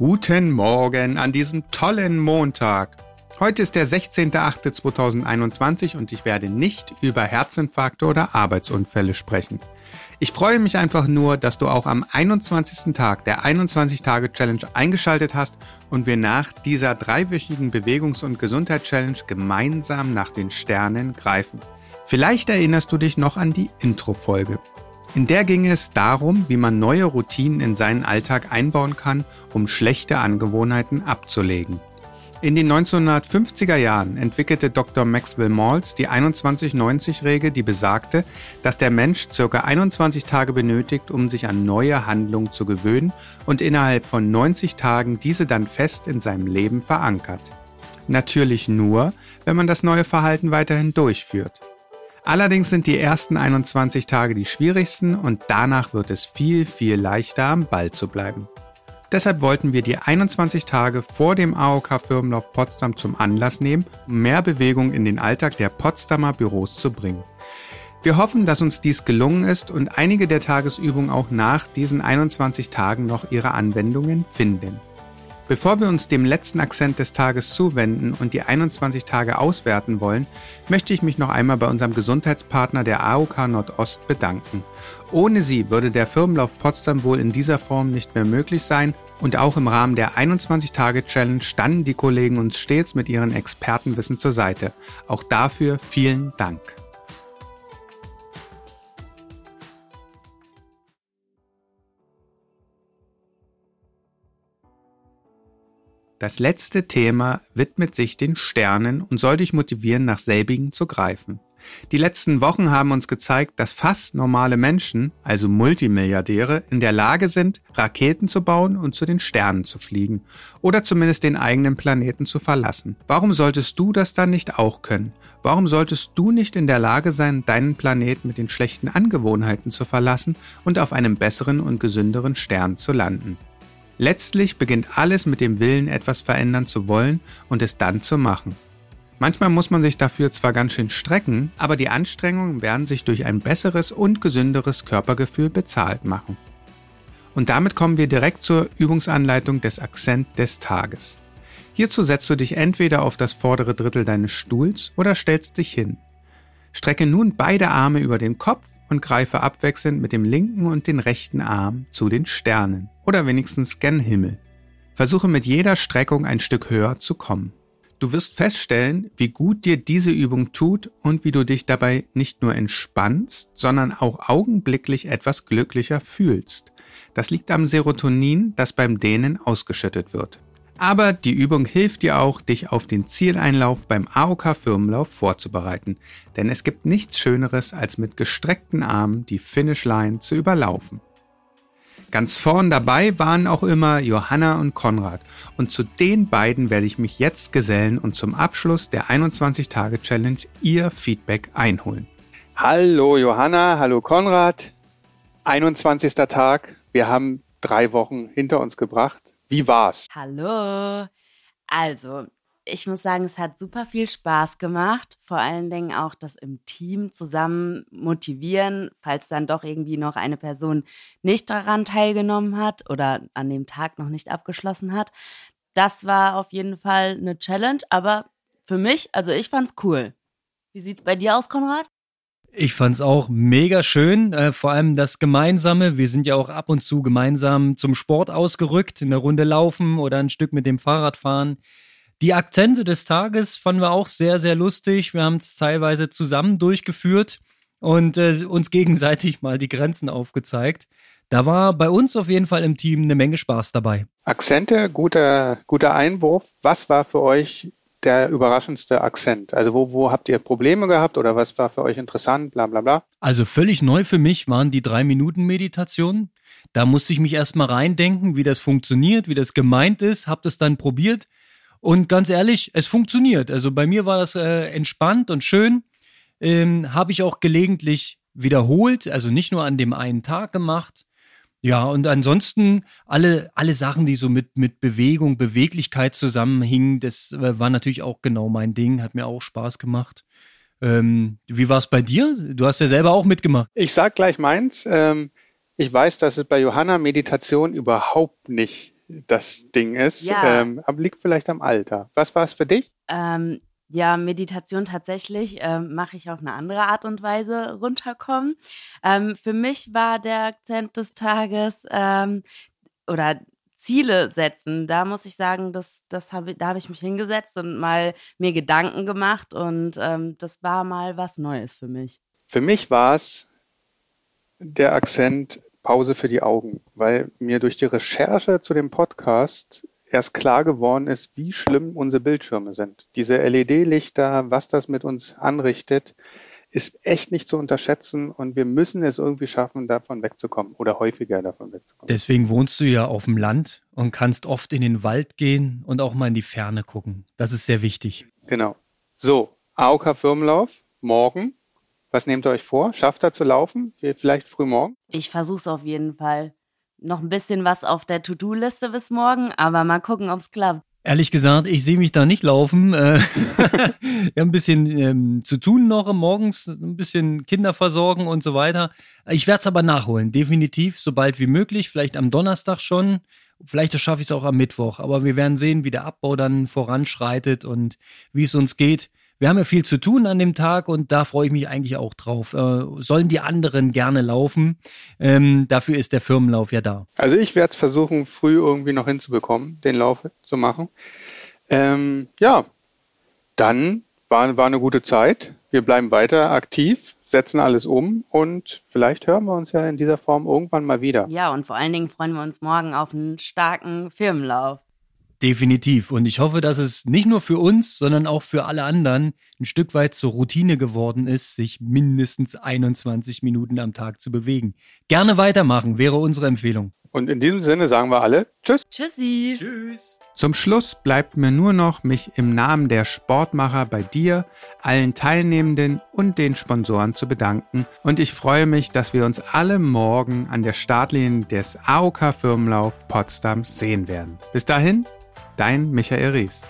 Guten Morgen an diesem tollen Montag. Heute ist der 16.08.2021 und ich werde nicht über Herzinfarkte oder Arbeitsunfälle sprechen. Ich freue mich einfach nur, dass du auch am 21. Tag der 21-Tage-Challenge eingeschaltet hast und wir nach dieser dreiwöchigen Bewegungs- und Gesundheit-Challenge gemeinsam nach den Sternen greifen. Vielleicht erinnerst du dich noch an die Intro-Folge. In der ging es darum, wie man neue Routinen in seinen Alltag einbauen kann, um schlechte Angewohnheiten abzulegen. In den 1950er Jahren entwickelte Dr. Maxwell Maltz die 21-90-Regel, die besagte, dass der Mensch ca. 21 Tage benötigt, um sich an neue Handlungen zu gewöhnen und innerhalb von 90 Tagen diese dann fest in seinem Leben verankert. Natürlich nur, wenn man das neue Verhalten weiterhin durchführt. Allerdings sind die ersten 21 Tage die schwierigsten und danach wird es viel, viel leichter am Ball zu bleiben. Deshalb wollten wir die 21 Tage vor dem AOK-Firmenlauf Potsdam zum Anlass nehmen, um mehr Bewegung in den Alltag der Potsdamer Büros zu bringen. Wir hoffen, dass uns dies gelungen ist und einige der Tagesübungen auch nach diesen 21 Tagen noch ihre Anwendungen finden. Bevor wir uns dem letzten Akzent des Tages zuwenden und die 21 Tage auswerten wollen, möchte ich mich noch einmal bei unserem Gesundheitspartner der AOK Nordost bedanken. Ohne sie würde der Firmenlauf Potsdam wohl in dieser Form nicht mehr möglich sein und auch im Rahmen der 21-Tage-Challenge standen die Kollegen uns stets mit ihren Expertenwissen zur Seite. Auch dafür vielen Dank. Das letzte Thema widmet sich den Sternen und soll dich motivieren, nach selbigen zu greifen. Die letzten Wochen haben uns gezeigt, dass fast normale Menschen, also Multimilliardäre, in der Lage sind, Raketen zu bauen und zu den Sternen zu fliegen oder zumindest den eigenen Planeten zu verlassen. Warum solltest du das dann nicht auch können? Warum solltest du nicht in der Lage sein, deinen Planeten mit den schlechten Angewohnheiten zu verlassen und auf einem besseren und gesünderen Stern zu landen? Letztlich beginnt alles mit dem Willen, etwas verändern zu wollen und es dann zu machen. Manchmal muss man sich dafür zwar ganz schön strecken, aber die Anstrengungen werden sich durch ein besseres und gesünderes Körpergefühl bezahlt machen. Und damit kommen wir direkt zur Übungsanleitung des Akzent des Tages. Hierzu setzt du dich entweder auf das vordere Drittel deines Stuhls oder stellst dich hin. Strecke nun beide Arme über den Kopf und greife abwechselnd mit dem linken und den rechten Arm zu den Sternen oder wenigstens gen Himmel. Versuche mit jeder Streckung ein Stück höher zu kommen. Du wirst feststellen, wie gut dir diese Übung tut und wie du dich dabei nicht nur entspannst, sondern auch augenblicklich etwas glücklicher fühlst. Das liegt am Serotonin, das beim Dehnen ausgeschüttet wird. Aber die Übung hilft dir auch, dich auf den Zieleinlauf beim AOK Firmenlauf vorzubereiten. Denn es gibt nichts Schöneres, als mit gestreckten Armen die Finishline zu überlaufen. Ganz vorn dabei waren auch immer Johanna und Konrad. Und zu den beiden werde ich mich jetzt gesellen und zum Abschluss der 21-Tage-Challenge ihr Feedback einholen. Hallo Johanna, hallo Konrad. 21. Tag. Wir haben drei Wochen hinter uns gebracht. Wie war's? Hallo. Also, ich muss sagen, es hat super viel Spaß gemacht. Vor allen Dingen auch das im Team zusammen motivieren, falls dann doch irgendwie noch eine Person nicht daran teilgenommen hat oder an dem Tag noch nicht abgeschlossen hat. Das war auf jeden Fall eine Challenge, aber für mich, also ich fand's cool. Wie sieht's bei dir aus, Konrad? Ich fand's auch mega schön, äh, vor allem das Gemeinsame. Wir sind ja auch ab und zu gemeinsam zum Sport ausgerückt, eine Runde laufen oder ein Stück mit dem Fahrrad fahren. Die Akzente des Tages fanden wir auch sehr, sehr lustig. Wir haben es teilweise zusammen durchgeführt und äh, uns gegenseitig mal die Grenzen aufgezeigt. Da war bei uns auf jeden Fall im Team eine Menge Spaß dabei. Akzente, guter, guter Einwurf. Was war für euch der überraschendste Akzent? Also wo, wo habt ihr Probleme gehabt oder was war für euch interessant, bla bla bla? Also völlig neu für mich waren die drei Minuten Meditationen. Da musste ich mich erstmal reindenken, wie das funktioniert, wie das gemeint ist, hab das dann probiert und ganz ehrlich, es funktioniert. Also bei mir war das äh, entspannt und schön. Ähm, Habe ich auch gelegentlich wiederholt, also nicht nur an dem einen Tag gemacht. Ja, und ansonsten alle, alle Sachen, die so mit, mit Bewegung, Beweglichkeit zusammenhingen, das äh, war natürlich auch genau mein Ding, hat mir auch Spaß gemacht. Ähm, wie war es bei dir? Du hast ja selber auch mitgemacht. Ich sag gleich meins. Ähm, ich weiß, dass es bei Johanna Meditation überhaupt nicht das Ding ist. Ja. Ähm, aber liegt vielleicht am Alter. Was war es für dich? Ähm, ja, Meditation tatsächlich ähm, mache ich auf eine andere Art und Weise runterkommen. Ähm, für mich war der Akzent des Tages ähm, oder Ziele setzen. Da muss ich sagen, das, das hab, da habe ich mich hingesetzt und mal mir Gedanken gemacht und ähm, das war mal was Neues für mich. Für mich war es der Akzent Pause für die Augen, weil mir durch die Recherche zu dem Podcast erst klar geworden ist, wie schlimm unsere Bildschirme sind. Diese LED-Lichter, was das mit uns anrichtet, ist echt nicht zu unterschätzen und wir müssen es irgendwie schaffen, davon wegzukommen oder häufiger davon wegzukommen. Deswegen wohnst du ja auf dem Land und kannst oft in den Wald gehen und auch mal in die Ferne gucken. Das ist sehr wichtig. Genau. So, AOK Firmenlauf, morgen. Was nehmt ihr euch vor? Schafft ihr zu laufen? Vielleicht früh morgen? Ich versuche es auf jeden Fall. Noch ein bisschen was auf der To-Do-Liste bis morgen, aber mal gucken, ob es klappt. Ehrlich gesagt, ich sehe mich da nicht laufen. Äh, Wir haben ein bisschen ähm, zu tun noch morgens, ein bisschen Kinder versorgen und so weiter. Ich werde es aber nachholen, definitiv, so bald wie möglich, vielleicht am Donnerstag schon. Vielleicht schaffe ich es auch am Mittwoch, aber wir werden sehen, wie der Abbau dann voranschreitet und wie es uns geht. Wir haben ja viel zu tun an dem Tag und da freue ich mich eigentlich auch drauf. Äh, sollen die anderen gerne laufen? Ähm, dafür ist der Firmenlauf ja da. Also ich werde es versuchen, früh irgendwie noch hinzubekommen, den Lauf zu machen. Ähm, ja, dann war, war eine gute Zeit. Wir bleiben weiter aktiv, setzen alles um und vielleicht hören wir uns ja in dieser Form irgendwann mal wieder. Ja, und vor allen Dingen freuen wir uns morgen auf einen starken Firmenlauf. Definitiv. Und ich hoffe, dass es nicht nur für uns, sondern auch für alle anderen ein Stück weit zur Routine geworden ist, sich mindestens 21 Minuten am Tag zu bewegen. Gerne weitermachen, wäre unsere Empfehlung. Und in diesem Sinne sagen wir alle Tschüss. Tschüssi. Tschüss. Zum Schluss bleibt mir nur noch, mich im Namen der Sportmacher bei dir, allen Teilnehmenden und den Sponsoren zu bedanken. Und ich freue mich, dass wir uns alle morgen an der Startlinie des AOK Firmenlauf Potsdam sehen werden. Bis dahin, dein Michael Ries.